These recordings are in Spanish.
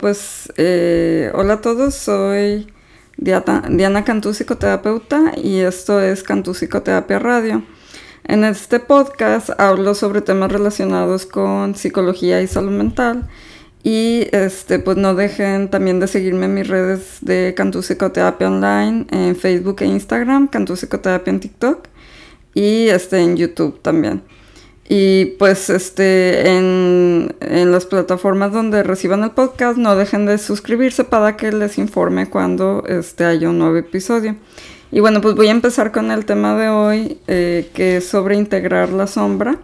pues eh, hola a todos, soy Diana, Diana Cantú, psicoterapeuta, y esto es Cantú Psicoterapia Radio. En este podcast hablo sobre temas relacionados con psicología y salud mental. Y este, pues no dejen también de seguirme en mis redes de Cantú Psicoterapia Online en Facebook e Instagram, Cantú Psicoterapia en TikTok y este, en YouTube también. Y pues este, en, las plataformas donde reciban el podcast, no dejen de suscribirse para que les informe cuando este, haya un nuevo episodio. Y bueno, pues voy a empezar con el tema de hoy, eh, que es sobre integrar la sombra.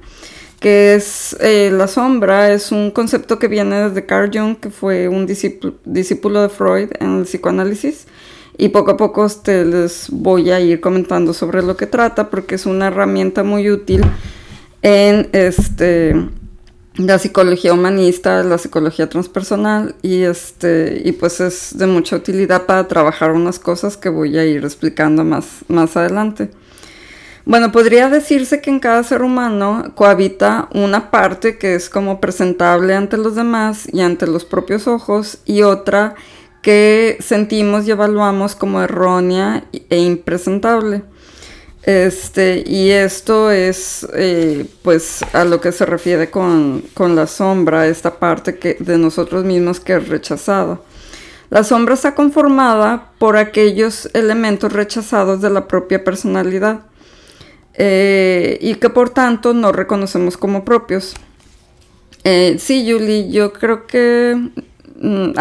Que es eh, la sombra, es un concepto que viene desde Carl Jung, que fue un discípulo, de Freud en el psicoanálisis. Y poco a poco este, les voy a ir comentando sobre lo que trata, porque es una herramienta muy útil en este, la psicología humanista, la psicología transpersonal y, este, y pues es de mucha utilidad para trabajar unas cosas que voy a ir explicando más, más adelante. Bueno, podría decirse que en cada ser humano cohabita una parte que es como presentable ante los demás y ante los propios ojos y otra que sentimos y evaluamos como errónea e impresentable. Este, y esto es eh, pues a lo que se refiere con, la sombra, esta parte que, de nosotros mismos que es rechazada. La sombra está conformada por aquellos elementos rechazados de la propia personalidad eh, y que por tanto no reconocemos como propios. Eh, sí, Julie, yo creo que mm,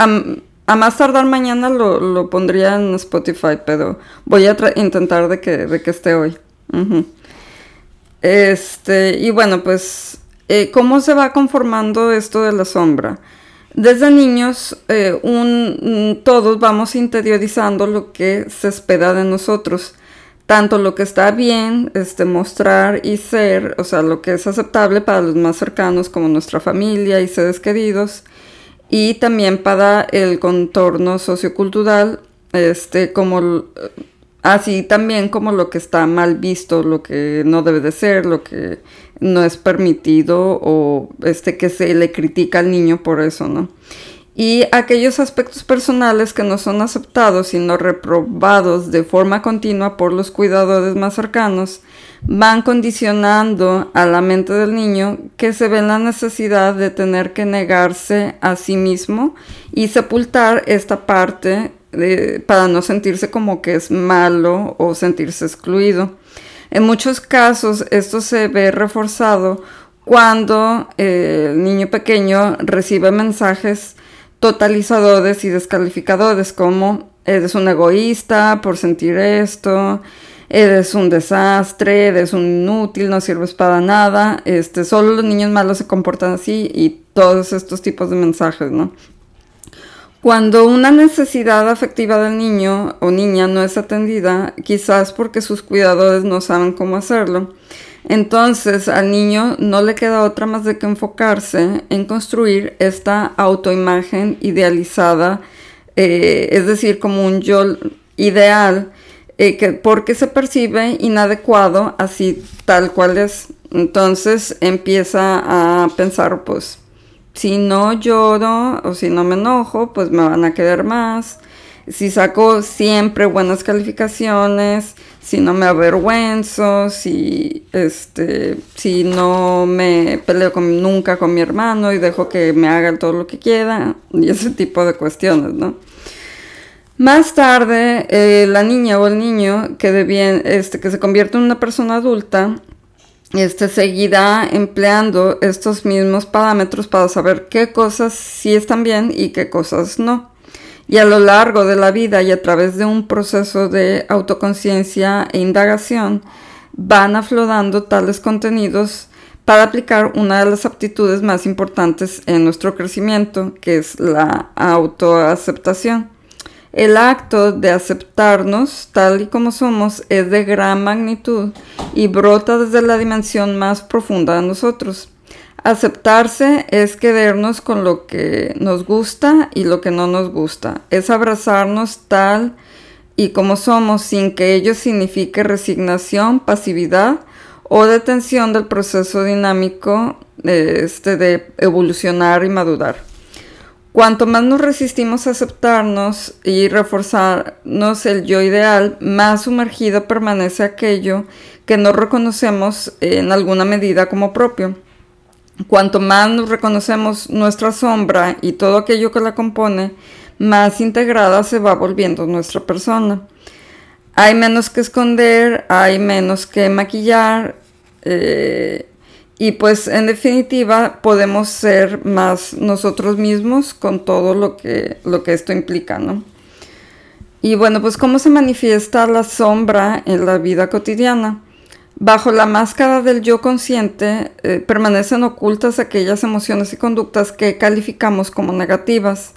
a más tardar mañana lo, pondría en Spotify, pero voy a intentar de que, de que esté hoy. Este, y bueno, pues, eh, ¿cómo se va conformando esto de la sombra? Desde niños, eh, un, todos vamos interiorizando lo que se espera de nosotros, tanto lo que está bien, este, mostrar y ser, o sea, lo que es aceptable para los más cercanos como nuestra familia y seres queridos, y también para el contorno sociocultural, este, como así también como lo que está mal visto, lo que no debe de ser, lo que no es permitido o este que se le critica al niño por eso, ¿no? Y aquellos aspectos personales que no son aceptados sino reprobados de forma continua por los cuidadores más cercanos van condicionando a la mente del niño que se ve en la necesidad de tener que negarse a sí mismo y sepultar esta parte para no sentirse como que es malo o sentirse excluido. En muchos casos esto se ve reforzado cuando eh, el niño pequeño recibe mensajes totalizadores y descalificadores como eres un egoísta por sentir esto, eres un desastre, eres un inútil, no sirves para nada, este, solo los niños malos se comportan así y todos estos tipos de mensajes, ¿no? Cuando una necesidad afectiva del niño o niña no es atendida, quizás porque sus cuidadores no saben cómo hacerlo, entonces al niño no le queda otra más de que enfocarse en construir esta autoimagen idealizada, eh, es decir, como un yo ideal eh, que, porque se percibe inadecuado así tal cual es. Entonces empieza a pensar, pues, si no lloro o si no me enojo, pues me van a querer más. Si saco siempre buenas calificaciones, si no me avergüenzo, si este, si no me peleo nunca con mi hermano y dejo que me haga todo lo que quiera y ese tipo de cuestiones, ¿no? Más tarde, eh, la niña o el niño que, este, que se convierte en una persona adulta este, seguirá empleando estos mismos parámetros para saber qué cosas sí están bien y qué cosas no. Y a lo largo de la vida y a través de un proceso de autoconciencia e indagación, van aflorando tales contenidos para aplicar una de las aptitudes más importantes en nuestro crecimiento, que es la autoaceptación. El acto de aceptarnos tal y como somos es de gran magnitud y brota desde la dimensión más profunda de nosotros. Aceptarse es querernos con lo que nos gusta y lo que no nos gusta. Es abrazarnos tal y como somos sin que ello signifique resignación, pasividad o detención del proceso dinámico este, de evolucionar y madurar. Cuanto más nos resistimos a aceptarnos y reforzarnos el yo ideal, más sumergido permanece aquello que no reconocemos en alguna medida como propio. Cuanto más nos reconocemos nuestra sombra y todo aquello que la compone, más integrada se va volviendo nuestra persona. Hay menos que esconder, hay menos que maquillar, eh, y pues en definitiva podemos ser más nosotros mismos con todo lo que, lo que esto implica, ¿no? Y bueno, pues cómo se manifiesta la sombra en la vida cotidiana. Bajo la máscara del yo consciente eh, permanecen ocultas aquellas emociones y conductas que calificamos como negativas,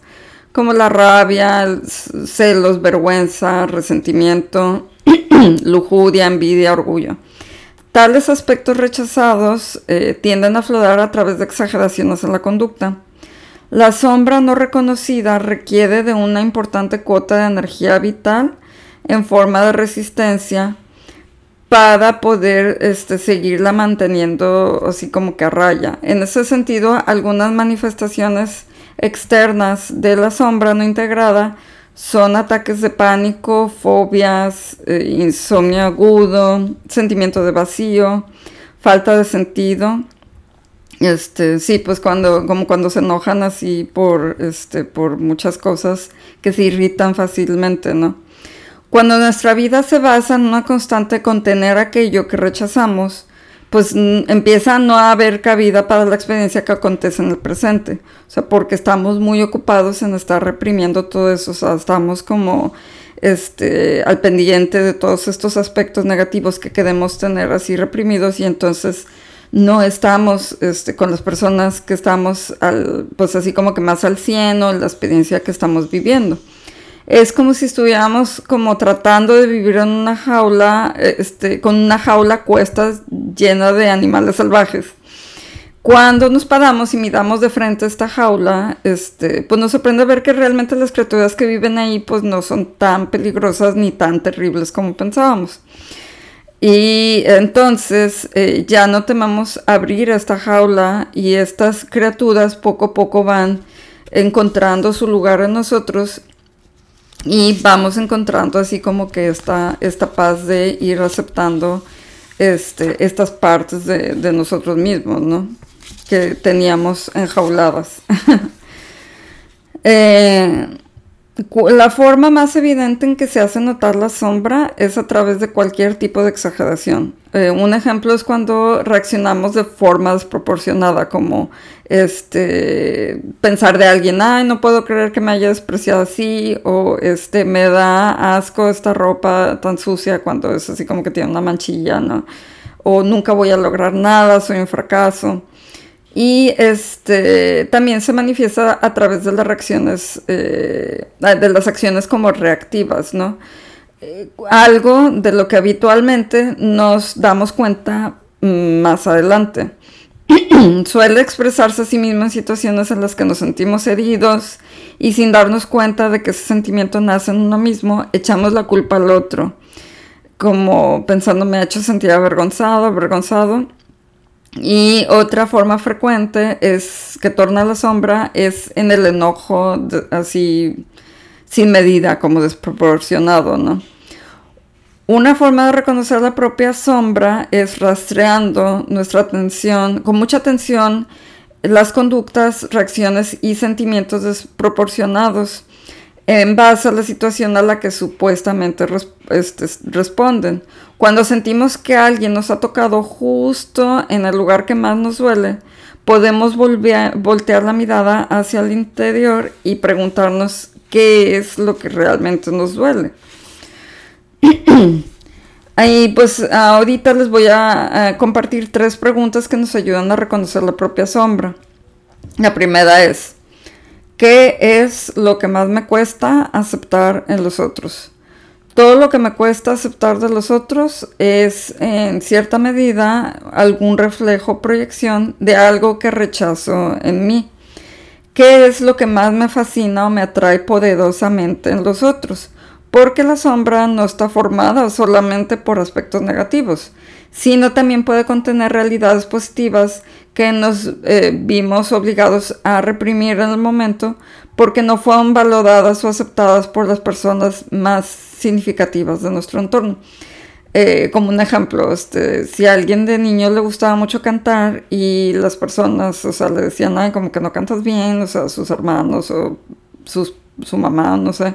como la rabia, celos, vergüenza, resentimiento, lujuria, envidia, orgullo. Tales aspectos rechazados eh, tienden a aflorar a través de exageraciones en la conducta. La sombra no reconocida requiere de una importante cuota de energía vital en forma de resistencia para poder este, seguirla manteniendo así como que a raya. En ese sentido, algunas manifestaciones externas de la sombra no integrada son ataques de pánico, fobias, eh, insomnio agudo, sentimiento de vacío, falta de sentido. Este, sí, pues cuando, como cuando se enojan así por, este, por muchas cosas que se irritan fácilmente, ¿no? Cuando nuestra vida se basa en una constante contener aquello que rechazamos, pues empieza a no haber cabida para la experiencia que acontece en el presente. O sea, porque estamos muy ocupados en estar reprimiendo todo eso. O sea, estamos como este, al pendiente de todos estos aspectos negativos que queremos tener así reprimidos y entonces no estamos este, con las personas que estamos al, pues así como que más al cielo, la experiencia que estamos viviendo es como si estuviéramos como tratando de vivir en una jaula, este, con una jaula cuestas llena de animales salvajes. Cuando nos paramos y miramos de frente a esta jaula, este, pues nos sorprende ver que realmente las criaturas que viven ahí pues no son tan peligrosas ni tan terribles como pensábamos. Y entonces eh, ya no temamos abrir esta jaula y estas criaturas poco a poco van encontrando su lugar en nosotros y vamos encontrando así como que esta, esta paz de ir aceptando este, estas partes de, nosotros mismos, ¿no? Que teníamos enjauladas. eh, la forma más evidente en que se hace notar la sombra es a través de cualquier tipo de exageración. Eh, un ejemplo es cuando reaccionamos de forma desproporcionada, como este pensar de alguien, ay, no puedo creer que me haya despreciado así, o este me da asco esta ropa tan sucia cuando es así como que tiene una manchilla, ¿no? O nunca voy a lograr nada, soy un fracaso. Y este también se manifiesta a través de las reacciones, eh, de las acciones como reactivas, ¿no? Algo de lo que habitualmente nos damos cuenta mm, más adelante. Suele expresarse a sí mismo en situaciones en las que nos sentimos heridos y sin darnos cuenta de que ese sentimiento nace en uno mismo, echamos la culpa al otro, como pensando me ha hecho sentir avergonzado, avergonzado y otra forma frecuente es que torna la sombra es en el enojo así sin medida, como desproporcionado, ¿no? Una forma de reconocer la propia sombra es rastreando nuestra atención, con mucha atención, las conductas, reacciones y sentimientos desproporcionados en base a la situación a la que supuestamente este, responden. Cuando sentimos que alguien nos ha tocado justo en el lugar que más nos duele, podemos voltear la mirada hacia el interior y preguntarnos qué es lo que realmente nos duele. Ahí pues ahorita les voy a, a compartir tres preguntas que nos ayudan a reconocer la propia sombra. La primera es, ¿Qué es lo que más me cuesta aceptar en los otros? Todo lo que me cuesta aceptar de los otros es en cierta medida algún reflejo proyección de algo que rechazo en mí. ¿Qué es lo que más me fascina o me atrae poderosamente en los otros? Porque la sombra no está formada solamente por aspectos negativos, sino también puede contener realidades positivas que nos eh, vimos obligados a reprimir en el momento porque no fueron valoradas o aceptadas por las personas más significativas de nuestro entorno. Eh, como un ejemplo, este, si a alguien de niño le gustaba mucho cantar y las personas, o sea, le decían, ay, como que no cantas bien, o sea, sus hermanos o su mamá, no sé,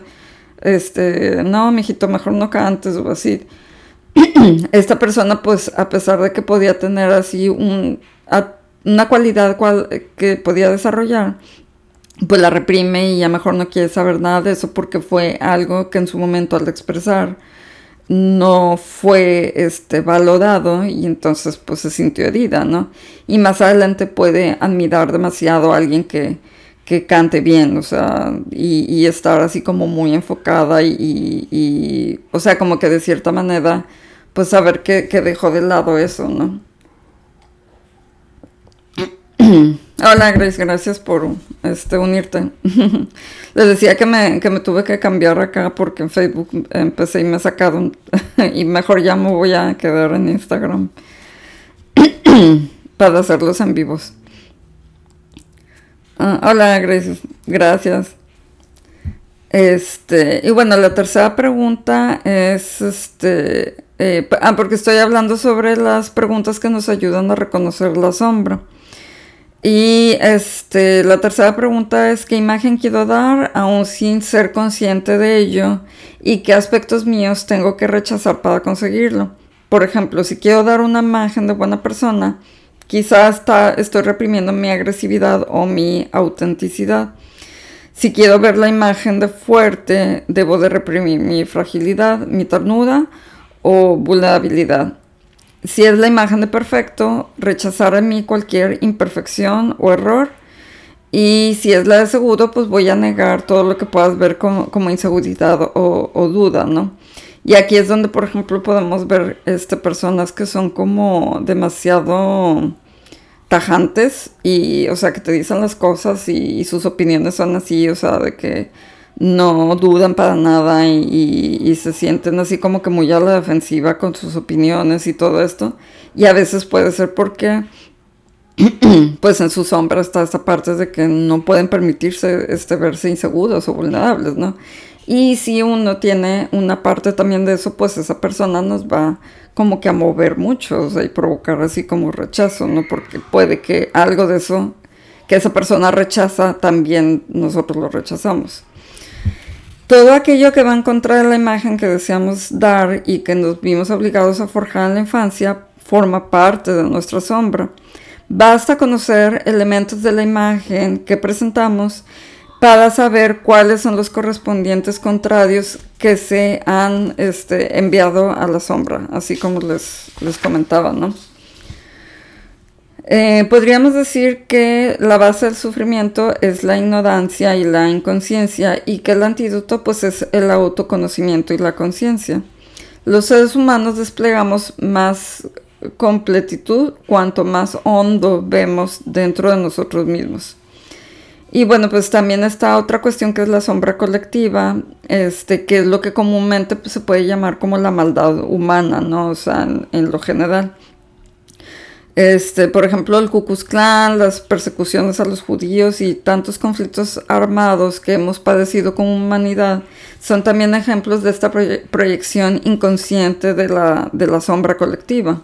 este, no, mijito, mejor no cantes o así. Esta persona, pues, a pesar de que podía tener así un, una cualidad cual, que podía desarrollar, pues la reprime y ya mejor no quiere saber nada de eso porque fue algo que en su momento al expresar no fue este valorado y entonces pues se sintió herida, ¿no? Y más adelante puede admirar demasiado a alguien que, que cante bien, o sea, y, estar así como muy enfocada y, y, o sea, como que de cierta manera, pues saber que, que dejó de lado eso, ¿no? Hola Grace, gracias por este, unirte. Les decía que me, que me tuve que cambiar acá porque en Facebook empecé y me sacaron y mejor ya me voy a quedar en Instagram para hacerlos en vivos. Ah, hola Grace, gracias. Este, y bueno, la tercera pregunta es este, eh, ah, porque estoy hablando sobre las preguntas que nos ayudan a reconocer la sombra. Y este, la tercera pregunta es qué imagen quiero dar aún sin ser consciente de ello y qué aspectos míos tengo que rechazar para conseguirlo. Por ejemplo, si quiero dar una imagen de buena persona, quizás estoy reprimiendo mi agresividad o mi autenticidad. Si quiero ver la imagen de fuerte, debo de reprimir mi fragilidad, mi ternura o vulnerabilidad si es la imagen de perfecto, rechazar en mí cualquier imperfección o error. Y si es la de seguro, pues voy a negar todo lo que puedas ver como, inseguridad o, duda, ¿no? Y aquí es donde, por ejemplo, podemos ver este, personas que son como demasiado tajantes y, o sea, que te dicen las cosas y sus opiniones son así, o sea, de que no dudan para nada y, se sienten así como que muy a la defensiva con sus opiniones y todo esto. Y a veces puede ser porque pues en su sombra está esta parte de que no pueden permitirse este, verse inseguros o vulnerables, ¿no? Y si uno tiene una parte también de eso, pues esa persona nos va como que a mover mucho, o sea, y provocar así como rechazo, ¿no? Porque puede que algo de eso que esa persona rechaza, también nosotros lo rechazamos. Todo aquello que va en contra de la imagen que deseamos dar y que nos vimos obligados a forjar en la infancia forma parte de nuestra sombra. Basta conocer elementos de la imagen que presentamos para saber cuáles son los correspondientes contrarios que se han este, enviado a la sombra, así como les, les comentaba, ¿no? Eh, podríamos decir que la base del sufrimiento es la ignorancia y la inconsciencia y que el antídoto pues es el autoconocimiento y la conciencia. Los seres humanos desplegamos más completitud cuanto más hondo vemos dentro de nosotros mismos. Y bueno, pues también está otra cuestión que es la sombra colectiva, este, que es lo que comúnmente pues, se puede llamar como la maldad humana, ¿no? O sea, en lo general. Este, por ejemplo, el Ku Klan, las persecuciones a los judíos y tantos conflictos armados que hemos padecido como humanidad son también ejemplos de esta proyección inconsciente de la, de la, sombra colectiva.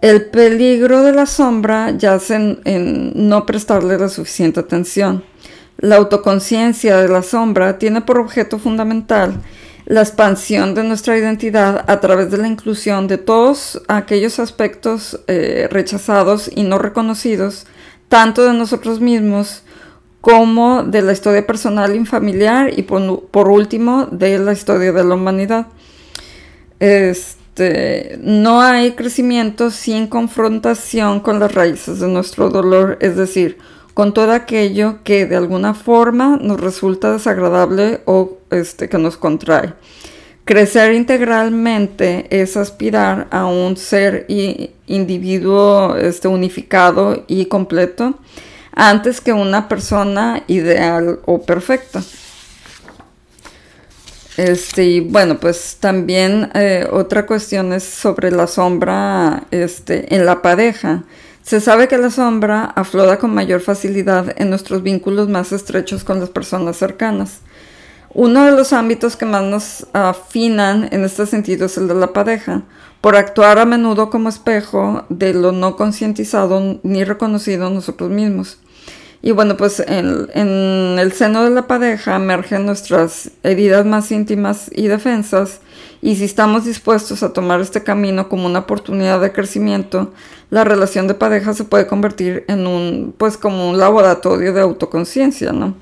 El peligro de la sombra yace en, en no prestarle la suficiente atención. La autoconciencia de la sombra tiene por objeto fundamental la expansión de nuestra identidad a través de la inclusión de todos aquellos aspectos eh, rechazados y no reconocidos, tanto de nosotros mismos como de la historia personal y familiar y por, último de la historia de la humanidad. Este, no hay crecimiento sin confrontación con las raíces de nuestro dolor, es decir, con todo aquello que de alguna forma nos resulta desagradable o este, que nos contrae. Crecer integralmente es aspirar a un ser y individuo este, unificado y completo antes que una persona ideal o perfecta. Este, y bueno, pues también eh, otra cuestión es sobre la sombra este, en la pareja Se sabe que la sombra aflora con mayor facilidad en nuestros vínculos más estrechos con las personas cercanas. Uno de los ámbitos que más nos afinan en este sentido es el de la pareja, por actuar a menudo como espejo de lo no concientizado ni reconocido nosotros mismos. Y bueno, pues en, el seno de la pareja emergen nuestras heridas más íntimas y defensas, y si estamos dispuestos a tomar este camino como una oportunidad de crecimiento, la relación de pareja se puede convertir en un, pues como un laboratorio de autoconciencia, ¿no?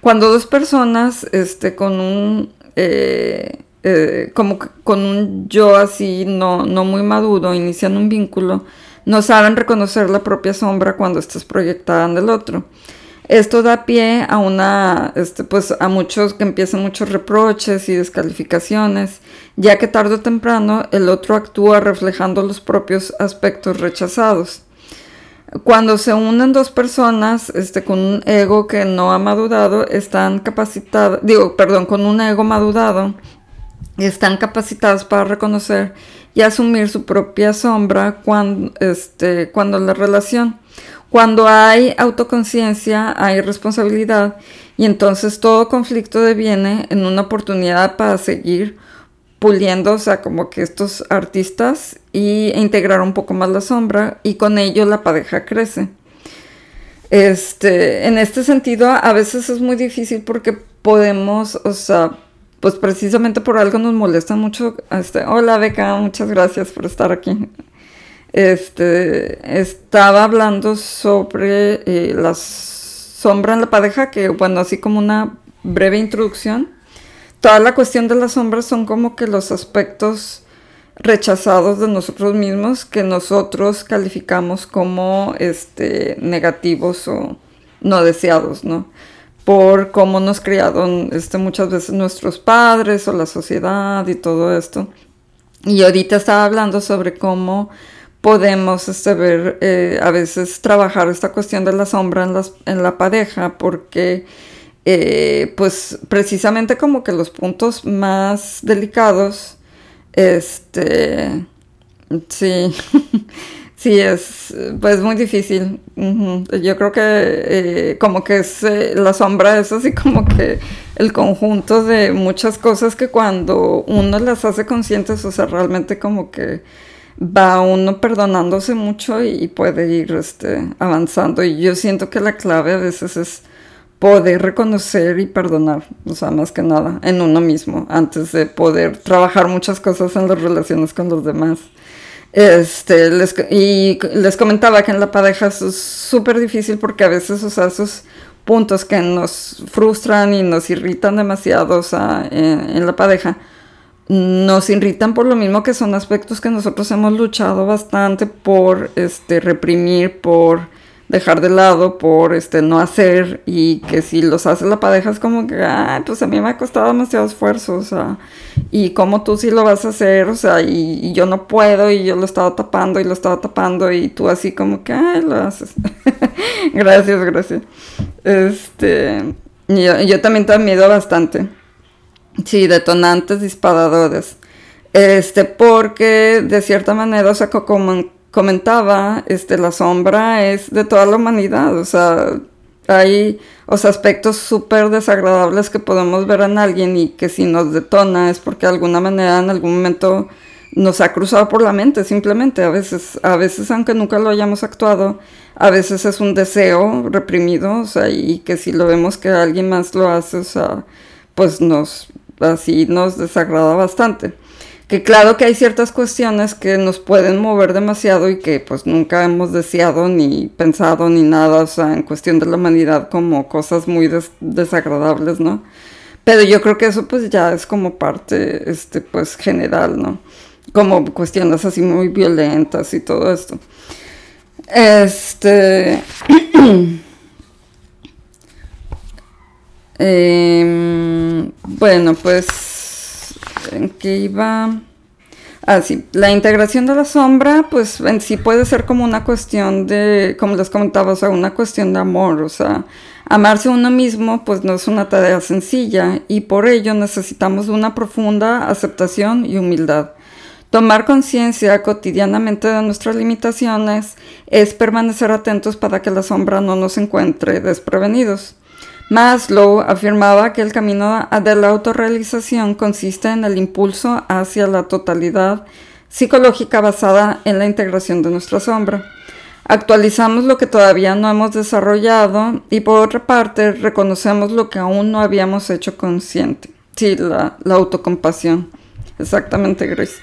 Cuando dos personas, este, con un, eh, eh, como con un yo así no, no muy maduro, inician un vínculo, no saben reconocer la propia sombra cuando estás proyectada en el otro. Esto da pie a una, este, pues a muchos que empiezan muchos reproches y descalificaciones, ya que tarde o temprano el otro actúa reflejando los propios aspectos rechazados. Cuando se unen dos personas este, con un ego que no ha madurado, están capacitados, digo, perdón, con un ego madurado, están capacitados para reconocer y asumir su propia sombra cuando, este, cuando la relación cuando hay autoconciencia, hay responsabilidad y entonces todo conflicto deviene en una oportunidad para seguir puliendo, o sea, como que estos artistas y e integrar un poco más la sombra y con ello la pareja crece. Este, en este sentido, a veces es muy difícil porque podemos, o sea, pues precisamente por algo nos molesta mucho. Este, hola Beca, muchas gracias por estar aquí este, estaba hablando sobre eh, la sombra en la pareja, que bueno, así como una breve introducción, toda la cuestión de las sombras son como que los aspectos rechazados de nosotros mismos que nosotros calificamos como este, negativos o no deseados, ¿no? Por cómo nos criaron este, muchas veces nuestros padres o la sociedad y todo esto. Y ahorita estaba hablando sobre cómo podemos este, ver eh, a veces trabajar esta cuestión de la sombra en, en la pareja porque eh, pues precisamente como que los puntos más delicados este sí sí es pues muy difícil yo creo que eh, como que es la sombra es así como que el conjunto de muchas cosas que cuando uno las hace conscientes o sea realmente como que va uno perdonándose mucho y puede ir este, avanzando. Y yo siento que la clave a veces es poder reconocer y perdonar, o sea, más que nada, en uno mismo, antes de poder trabajar muchas cosas en las relaciones con los demás. Este, les, y les comentaba que en la pareja es súper difícil porque a veces, o esos puntos que nos frustran y nos irritan demasiado, sea, en la pareja, nos irritan por lo mismo que son aspectos que nosotros hemos luchado bastante por este reprimir, por dejar de lado, por este no hacer y que si los hace la pareja es como que, ay, pues a mí me ha costado demasiado esfuerzo, o sea, y como tú sí lo vas a hacer, o sea, y, yo no puedo y yo lo estaba tapando y lo estaba tapando y tú así como que, ay, lo haces. gracias, gracias. Este, yo, yo también te admiro bastante. Sí, detonantes, disparadores. Este, porque de cierta manera, o sea, como comentaba, este, la sombra es de toda la humanidad, o sea, hay aspectos súper desagradables que podemos ver en alguien y que si nos detona es porque de alguna manera en algún momento nos ha cruzado por la mente, simplemente, a veces, a veces aunque nunca lo hayamos actuado, a veces es un deseo reprimido, o sea, y que si lo vemos que alguien más lo hace, o sea, pues nos así nos desagrada bastante. Que claro que hay ciertas cuestiones que nos pueden mover demasiado y que pues nunca hemos deseado ni pensado ni nada, o sea, en cuestión de la humanidad como cosas muy desagradables, ¿no? Pero yo creo que eso pues ya es como parte, este, pues general, ¿no? Como cuestiones así muy violentas y todo esto. Este... Em, bueno, pues, ¿en qué iba? Ah, sí, la integración de la sombra, pues en sí puede ser como una cuestión de, como les comentaba, o sea, una cuestión de amor, o sea, amarse uno mismo, pues no es una tarea sencilla y por ello necesitamos una profunda aceptación y humildad. Tomar conciencia cotidianamente de nuestras limitaciones es permanecer atentos para que la sombra no nos encuentre desprevenidos. Maslow afirmaba que el camino de la autorrealización consiste en el impulso hacia la totalidad psicológica basada en la integración de nuestra sombra. Actualizamos lo que todavía no hemos desarrollado y por otra parte reconocemos lo que aún no habíamos hecho consciente. Sí, la, la autocompasión. Exactamente, Grace.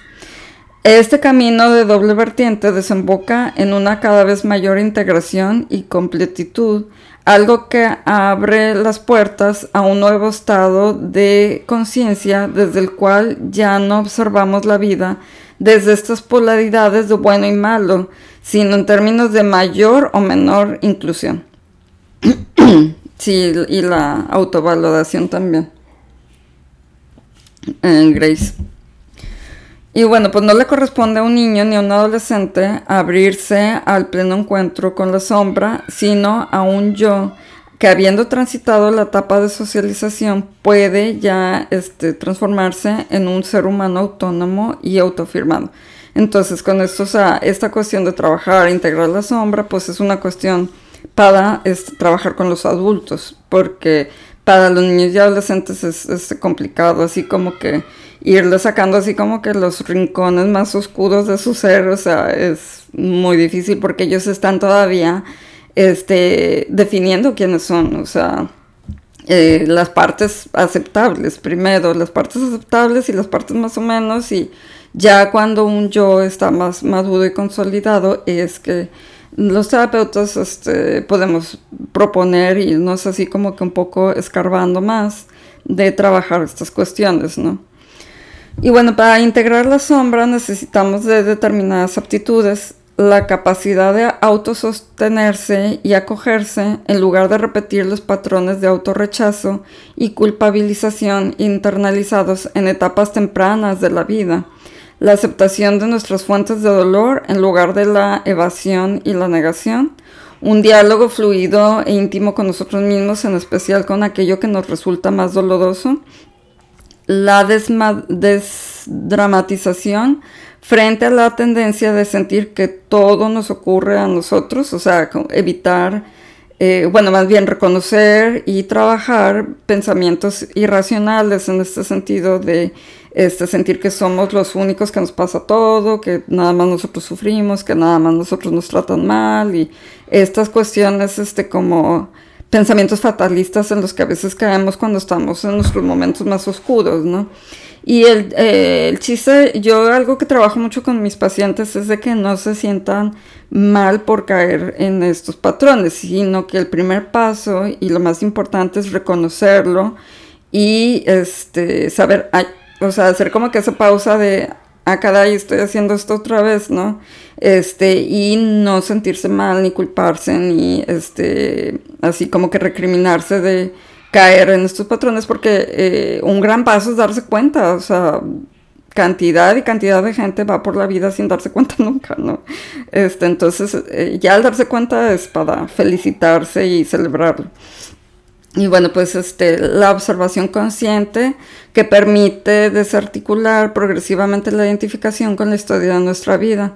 Este camino de doble vertiente desemboca en una cada vez mayor integración y completitud, algo que abre las puertas a un nuevo estado de conciencia desde el cual ya no observamos la vida desde estas polaridades de bueno y malo, sino en términos de mayor o menor inclusión. sí, y la autovaloración también. En Grace. Y bueno, pues no le corresponde a un niño ni a un adolescente abrirse al pleno encuentro con la sombra, sino a un yo que habiendo transitado la etapa de socialización puede ya este, transformarse en un ser humano autónomo y autoafirmado. Entonces, con esto, o sea, esta cuestión de trabajar, integrar la sombra, pues es una cuestión para este, trabajar con los adultos, porque para los niños y adolescentes es, es complicado, así como que irle sacando así como que los rincones más oscuros de su ser, o sea, es muy difícil porque ellos están todavía este, definiendo quiénes son, o sea, eh, las partes aceptables primero, las partes aceptables y las partes más o menos, y ya cuando un yo está más maduro y consolidado es que los terapeutas este, podemos proponer es así como que un poco escarbando más de trabajar estas cuestiones, ¿no? Y bueno, para integrar la sombra necesitamos de determinadas aptitudes, la capacidad de autosostenerse y acogerse en lugar de repetir los patrones de autorrechazo y culpabilización internalizados en etapas tempranas de la vida, la aceptación de nuestras fuentes de dolor en lugar de la evasión y la negación, un diálogo fluido e íntimo con nosotros mismos, en especial con aquello que nos resulta más doloroso, la desdramatización frente a la tendencia de sentir que todo nos ocurre a nosotros, o sea, evitar, eh, bueno, más bien reconocer y trabajar pensamientos irracionales en este sentido de este, sentir que somos los únicos que nos pasa todo, que nada más nosotros sufrimos, que nada más nosotros nos tratan mal y estas cuestiones este, como pensamientos fatalistas en los que a veces caemos cuando estamos en nuestros momentos más oscuros, ¿no? Y el, eh, el, chiste, yo algo que trabajo mucho con mis pacientes es de que no se sientan mal por caer en estos patrones, sino que el primer paso y lo más importante es reconocerlo y este, saber, o sea, hacer como que esa pausa de, ah, caray, estoy haciendo esto otra vez, ¿no? Este, y no sentirse mal, ni culparse, ni este, así como que recriminarse de caer en estos patrones, porque eh, un gran paso es darse cuenta, o sea, cantidad y cantidad de gente va por la vida sin darse cuenta nunca, ¿no? Este, entonces, eh, ya al darse cuenta es para felicitarse y celebrarlo. Y bueno, pues este, la observación consciente que permite desarticular progresivamente la identificación con la historia de nuestra vida.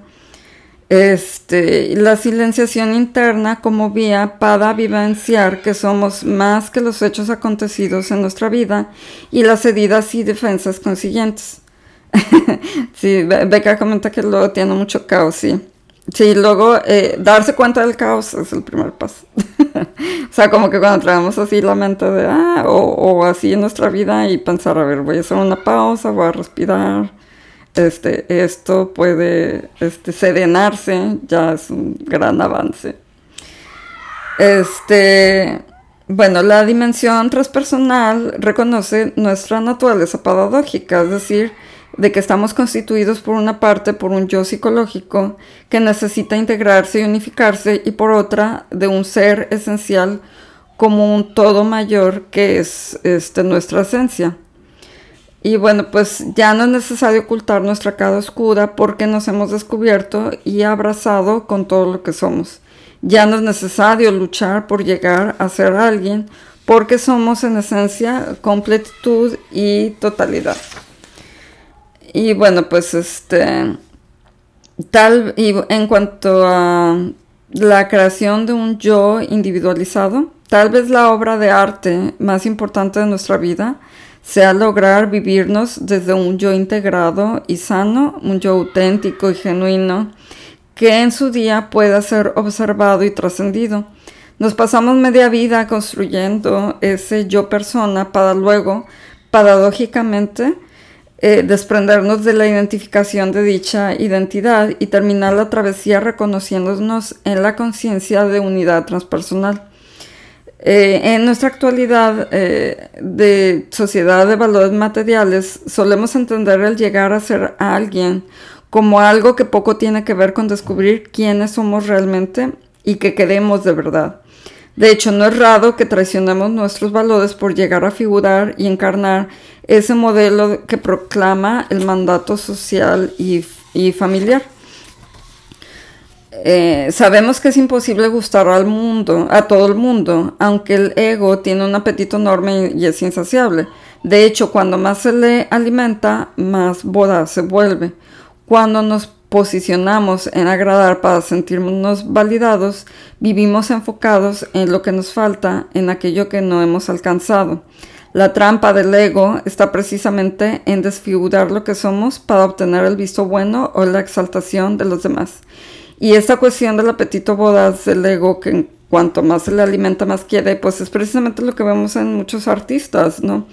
Este, la silenciación interna como vía para vivenciar que somos más que los hechos acontecidos en nuestra vida y las heridas y defensas consiguientes. sí, Beca comenta que luego tiene mucho caos, sí. Sí, luego eh, darse cuenta del caos es el primer paso. o sea, como que cuando traemos así la mente de, ah, o, así en nuestra vida y pensar, a ver, voy a hacer una pausa, voy a respirar, este, esto puede este, serenarse, ya es un gran avance. Este, bueno, la dimensión transpersonal reconoce nuestra naturaleza paradójica, es decir, de que estamos constituidos por una parte por un yo psicológico que necesita integrarse y unificarse y por otra de un ser esencial como un todo mayor que es este, nuestra esencia. Y bueno, pues ya no es necesario ocultar nuestra cara oscura porque nos hemos descubierto y abrazado con todo lo que somos. Ya no es necesario luchar por llegar a ser alguien porque somos en esencia completitud y totalidad. y bueno, pues este, tal, y en cuanto a la creación de un yo individualizado, tal vez la obra de arte más importante de nuestra vida sea lograr vivirnos desde un yo integrado y sano, un yo auténtico y genuino, que en su día pueda ser observado y trascendido. Nos pasamos media vida construyendo ese yo persona para luego, paradójicamente, eh, desprendernos de la identificación de dicha identidad y terminar la travesía reconociéndonos en la conciencia de unidad transpersonal. Eh, en nuestra actualidad eh, de sociedad de valores materiales, solemos entender el llegar a ser alguien como algo que poco tiene que ver con descubrir quiénes somos realmente y que queremos de verdad. De hecho, no es raro que traicionemos nuestros valores por llegar a figurar y encarnar ese modelo que proclama el mandato social y, familiar. Eh, sabemos que es imposible gustar al mundo, a todo el mundo, aunque el ego tiene un apetito enorme y es insaciable. De hecho, cuando más se le alimenta, más boda se vuelve. Cuando nos posicionamos en agradar para sentirnos validados, vivimos enfocados en lo que nos falta, en aquello que no hemos alcanzado. La trampa del ego está precisamente en desfigurar lo que somos para obtener el visto bueno o la exaltación de los demás. Y esta cuestión del apetito bodaz del ego, que cuanto más se le alimenta, más quiere, pues es precisamente lo que vemos en muchos artistas, ¿no?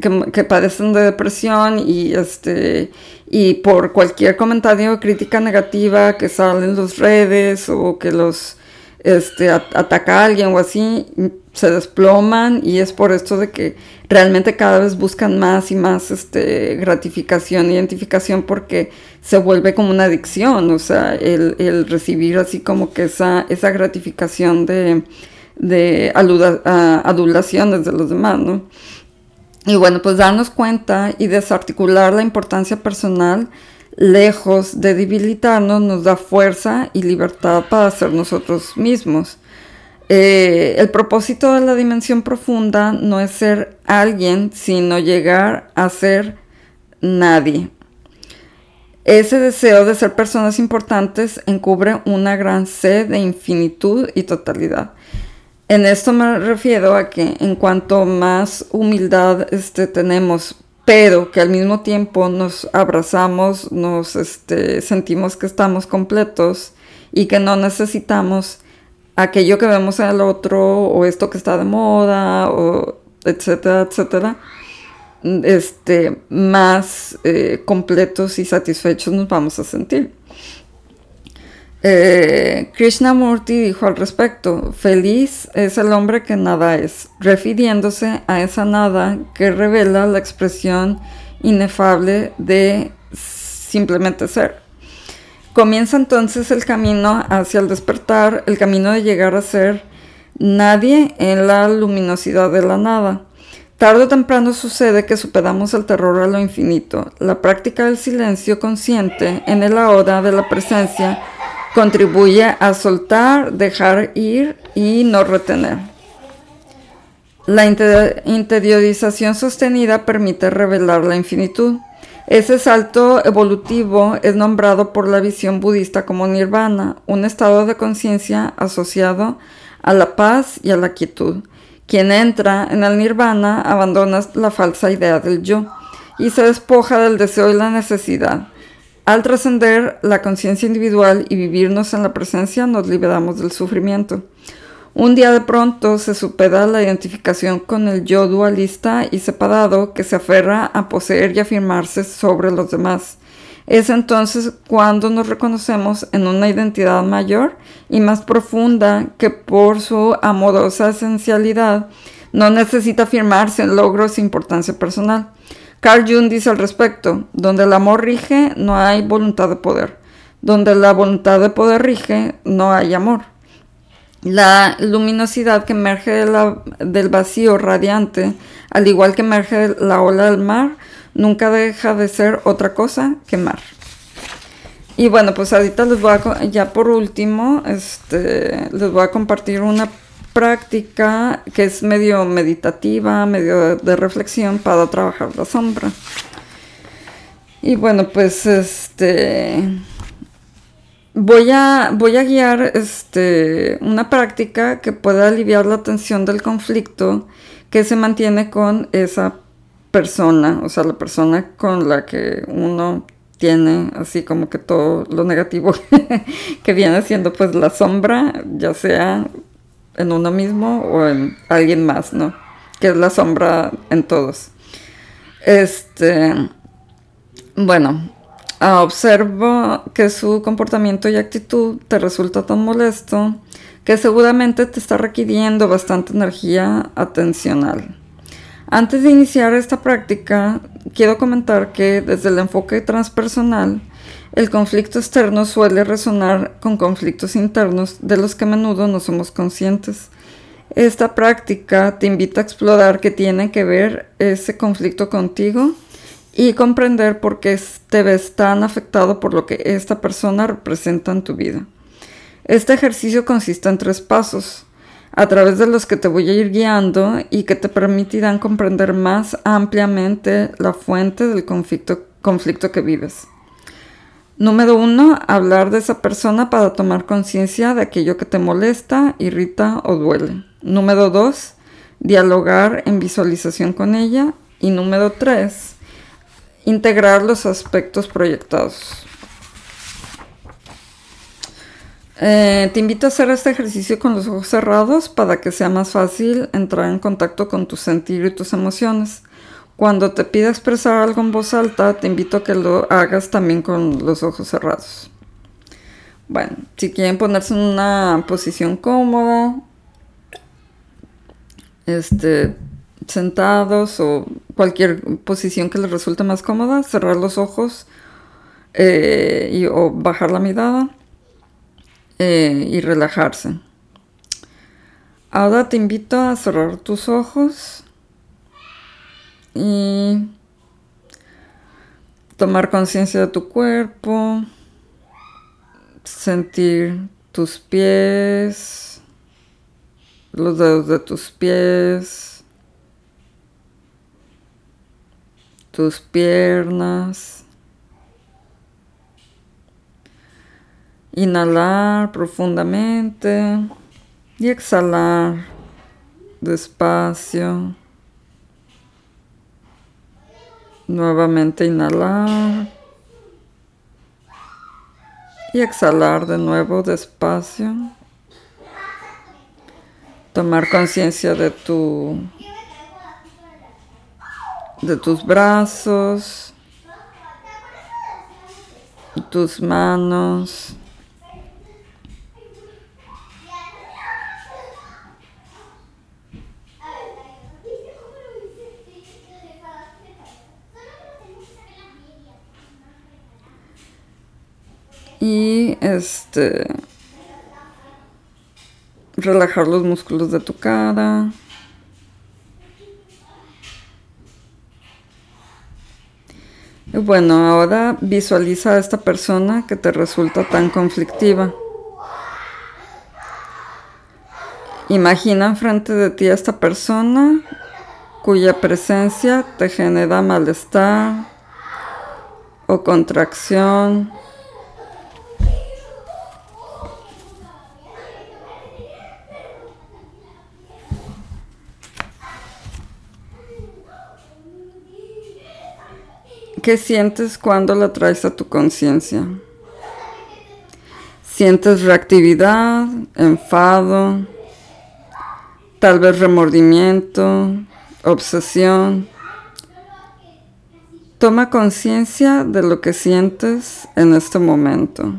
Que, padecen de depresión y este y por cualquier comentario o crítica negativa que sale en las redes o que los este, ataca a alguien o así, se desploman y es por esto de que realmente cada vez buscan más y más este, gratificación, identificación porque se vuelve como una adicción, o sea, el, recibir así como que esa, esa gratificación de, de adulaciones de los demás, ¿no? Y bueno, pues darnos cuenta y desarticular la importancia personal lejos de debilitarnos, nos da fuerza y libertad para ser nosotros mismos. Eh, el propósito de la dimensión profunda no es ser alguien, sino llegar a ser nadie. Ese deseo de ser personas importantes encubre una gran sed de infinitud y totalidad. En esto me refiero a que en cuanto más humildad este, tenemos pero que al mismo tiempo nos abrazamos, nos este, sentimos que estamos completos y que no necesitamos aquello que vemos el otro o esto que está de moda o etcétera, etcétera, este, más eh, completos y satisfechos nos vamos a sentir. Eh, Krishnamurti dijo al respecto, feliz es el hombre que nada es, refiriéndose a esa nada que revela la expresión inefable de simplemente ser. Comienza entonces el camino hacia el despertar, el camino de llegar a ser nadie en la luminosidad de la nada. Tarde o temprano sucede que superamos el terror a lo infinito. La práctica del silencio consciente en el ahora de la presencia contribuye a soltar, dejar ir y no retener. La interiorización sostenida permite revelar la infinitud. Ese salto evolutivo es nombrado por la visión budista como nirvana, un estado de conciencia asociado a la paz y a la quietud. Quien entra en el nirvana abandona la falsa idea del yo y se despoja del deseo y la necesidad. Al trascender la conciencia individual y vivirnos en la presencia, nos liberamos del sufrimiento. Un día de pronto se supera la identificación con el yo dualista y separado que se aferra a poseer y afirmarse sobre los demás. Es entonces cuando nos reconocemos en una identidad mayor y más profunda que por su amorosa esencialidad no necesita afirmarse en logros e importancia personal. Carl Jung dice al respecto, donde el amor rige, no hay voluntad de poder. Donde la voluntad de poder rige, no hay amor. La luminosidad que emerge del vacío radiante, al igual que emerge la ola del mar, nunca deja de ser otra cosa que mar. Y bueno, pues ahorita les voy a, ya por último, este, les voy a compartir una práctica que es medio meditativa, medio de reflexión para trabajar la sombra. Y bueno, pues este voy a voy a guiar este una práctica que pueda aliviar la tensión del conflicto que se mantiene con esa persona, o sea, la persona con la que uno tiene así como que todo lo negativo que viene siendo pues la sombra, ya sea en uno mismo o en alguien más, ¿no? Que es la sombra en todos. Este, bueno, observo que su comportamiento y actitud te resulta tan molesto que seguramente te está requiriendo bastante energía atencional. Antes de iniciar esta práctica, quiero comentar que desde el enfoque transpersonal, el conflicto externo suele resonar con conflictos internos de los que a menudo no somos conscientes. Esta práctica te invita a explorar qué tiene que ver ese conflicto contigo y comprender por qué te ves tan afectado por lo que esta persona representa en tu vida. Este ejercicio consiste en tres pasos a través de los que te voy a ir guiando y que te permitirán comprender más ampliamente la fuente del conflicto, conflicto que vives. Número uno, hablar de esa persona para tomar conciencia de aquello que te molesta, irrita o duele. Número dos, dialogar en visualización con ella. Y número tres, integrar los aspectos proyectados. Eh, te invito a hacer este ejercicio con los ojos cerrados para que sea más fácil entrar en contacto con tu sentir y tus emociones. Cuando te pida expresar algo en voz alta, te invito a que lo hagas también con los ojos cerrados. Bueno, si quieren ponerse en una posición cómoda, este, sentados o cualquier posición que les resulte más cómoda, cerrar los ojos eh, y, o bajar la mirada. Eh, y relajarse. Ahora te invito a cerrar tus ojos y tomar conciencia de tu cuerpo, sentir tus pies, los dedos de tus pies, tus piernas. Inhalar profundamente y exhalar despacio. Nuevamente inhalar y exhalar de nuevo despacio. Tomar conciencia de tu de tus brazos, tus manos, y este relajar los músculos de tu cara. Bueno, ahora visualiza a esta persona que te resulta tan conflictiva. Imagina enfrente de ti a esta persona cuya presencia te genera malestar o contracción ¿Qué sientes cuando la traes a tu conciencia? ¿Sientes reactividad, enfado, tal vez remordimiento, obsesión? Toma conciencia de lo que sientes en este momento.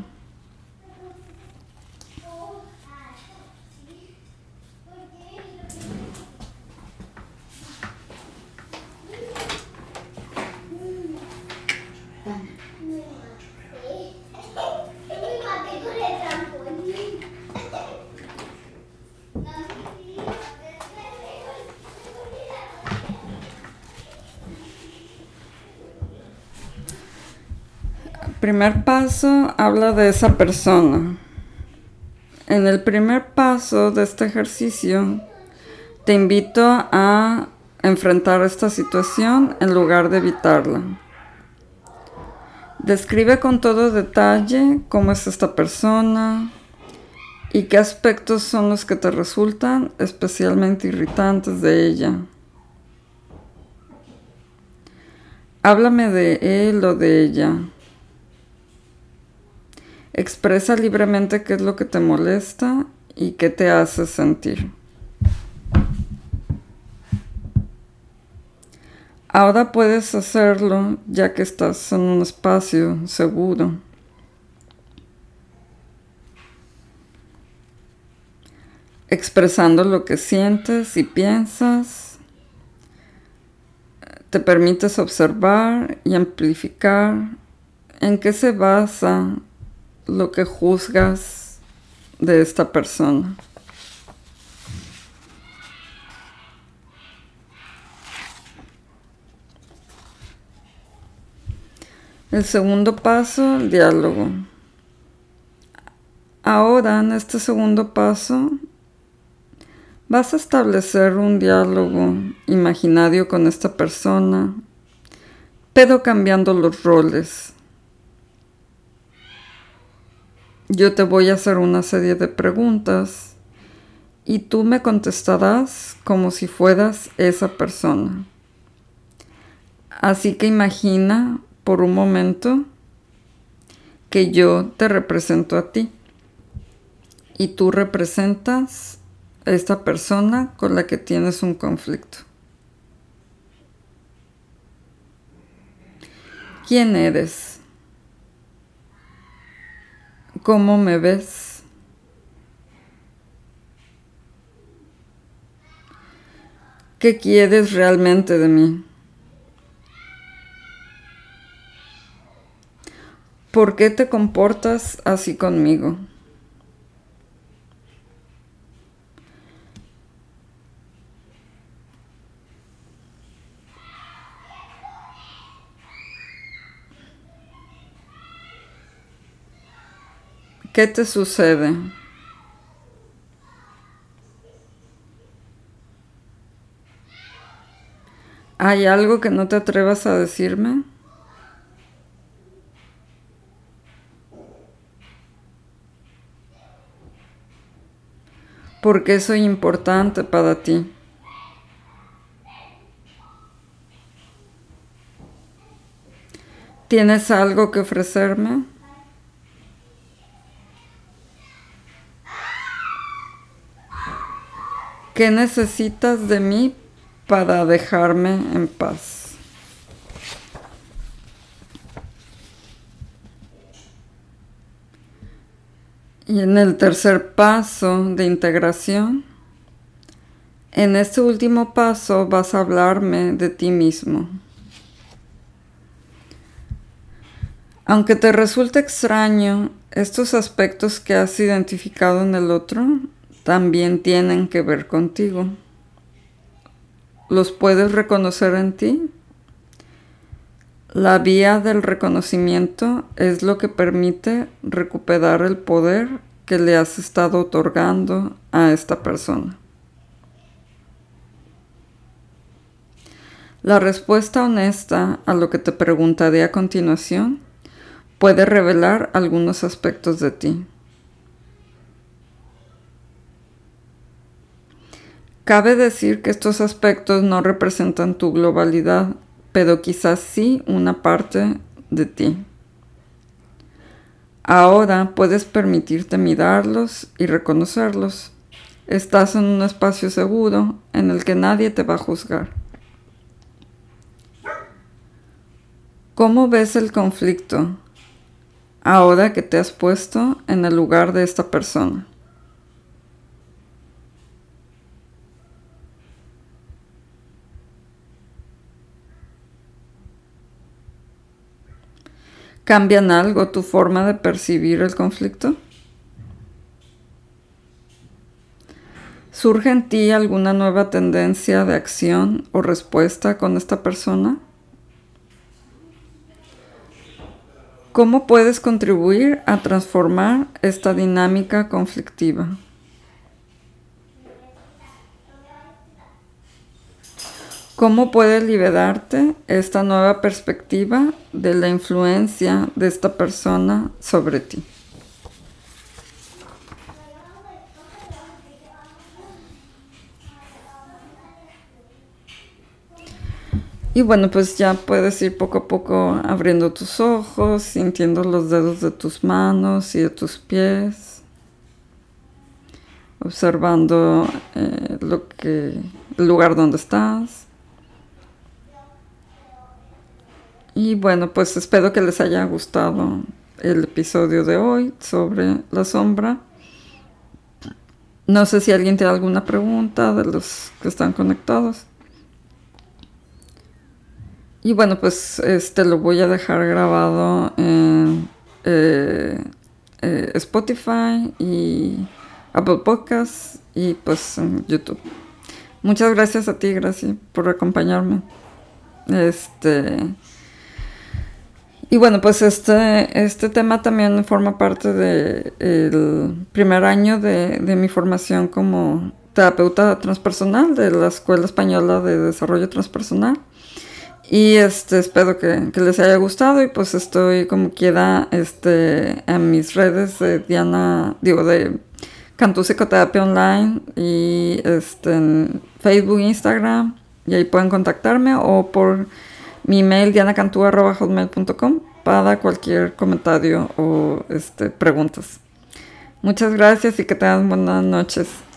Primer paso habla de esa persona. En el primer paso de este ejercicio, te invito a enfrentar esta situación en lugar de evitarla. Describe con todo detalle cómo es esta persona y qué aspectos son los que te resultan especialmente irritantes de ella. Háblame de él o de ella. Expresa libremente qué es lo que te molesta y qué te hace sentir. Ahora puedes hacerlo ya que estás en un espacio seguro. Expresando lo que sientes y piensas, te permites observar y amplificar en qué se basa lo que juzgas de esta persona. El segundo paso, el diálogo. Ahora, en este segundo paso, vas a establecer un diálogo imaginario con esta persona, pero cambiando los roles. Yo te voy a hacer una serie de preguntas y tú me contestarás como si fueras esa persona. Así que imagina por un momento que yo te represento a ti y tú representas a esta persona con la que tienes un conflicto. ¿Quién eres? ¿Cómo me ves? ¿Qué quieres realmente de mí? ¿Por qué te comportas así conmigo? ¿Qué te sucede? ¿Hay algo que no te atrevas a decirme? ¿Por qué soy importante para ti? ¿Tienes algo que ofrecerme? ¿Qué necesitas de mí para dejarme en paz? Y en el tercer paso de integración, en este último paso vas a hablarme de ti mismo. Aunque te resulte extraño, estos aspectos que has identificado en el otro también tienen que ver contigo. ¿Los puedes reconocer en ti? La vía del reconocimiento es lo que permite recuperar el poder que le has estado otorgando a esta persona. La respuesta honesta a lo que te preguntaré a continuación puede revelar algunos aspectos de ti. Cabe decir que estos aspectos no representan tu globalidad pero quizás sí una parte de ti. Ahora puedes permitirte mirarlos y reconocerlos. Estás en un espacio seguro en el que nadie te va a juzgar. ¿Cómo ves el conflicto ahora que te has puesto en el lugar de esta persona? ¿Cambian algo tu forma de percibir el conflicto? ¿Surge en ti alguna nueva tendencia de acción o respuesta con esta persona? ¿Cómo puedes contribuir a transformar esta dinámica conflictiva? ¿Cómo puede liberarte esta nueva perspectiva de la influencia de esta persona sobre ti? Y bueno, pues ya puedes ir poco a poco abriendo tus ojos, sintiendo los dedos de tus manos y de tus pies, observando eh, lo que, el lugar donde estás. Y bueno, pues espero que les haya gustado el episodio de hoy sobre la sombra. No sé si alguien tiene alguna pregunta de los que están conectados. Y bueno, pues este lo voy a dejar grabado en eh, eh, Spotify y Apple Podcasts y pues en YouTube. Muchas gracias a ti, gracias por acompañarme. Este y bueno, pues este, este tema también forma parte del primer año de, de mi formación como terapeuta transpersonal de la Escuela Española de Desarrollo Transpersonal. Y este, espero que, les haya gustado y pues estoy como quiera este, en mis redes de Diana, digo, de Cantú Psicoterapia Online y este, en Facebook, Instagram y ahí pueden contactarme o por mi email dianacantú.com para cualquier comentario o este, preguntas. Muchas gracias y que tengan buenas noches.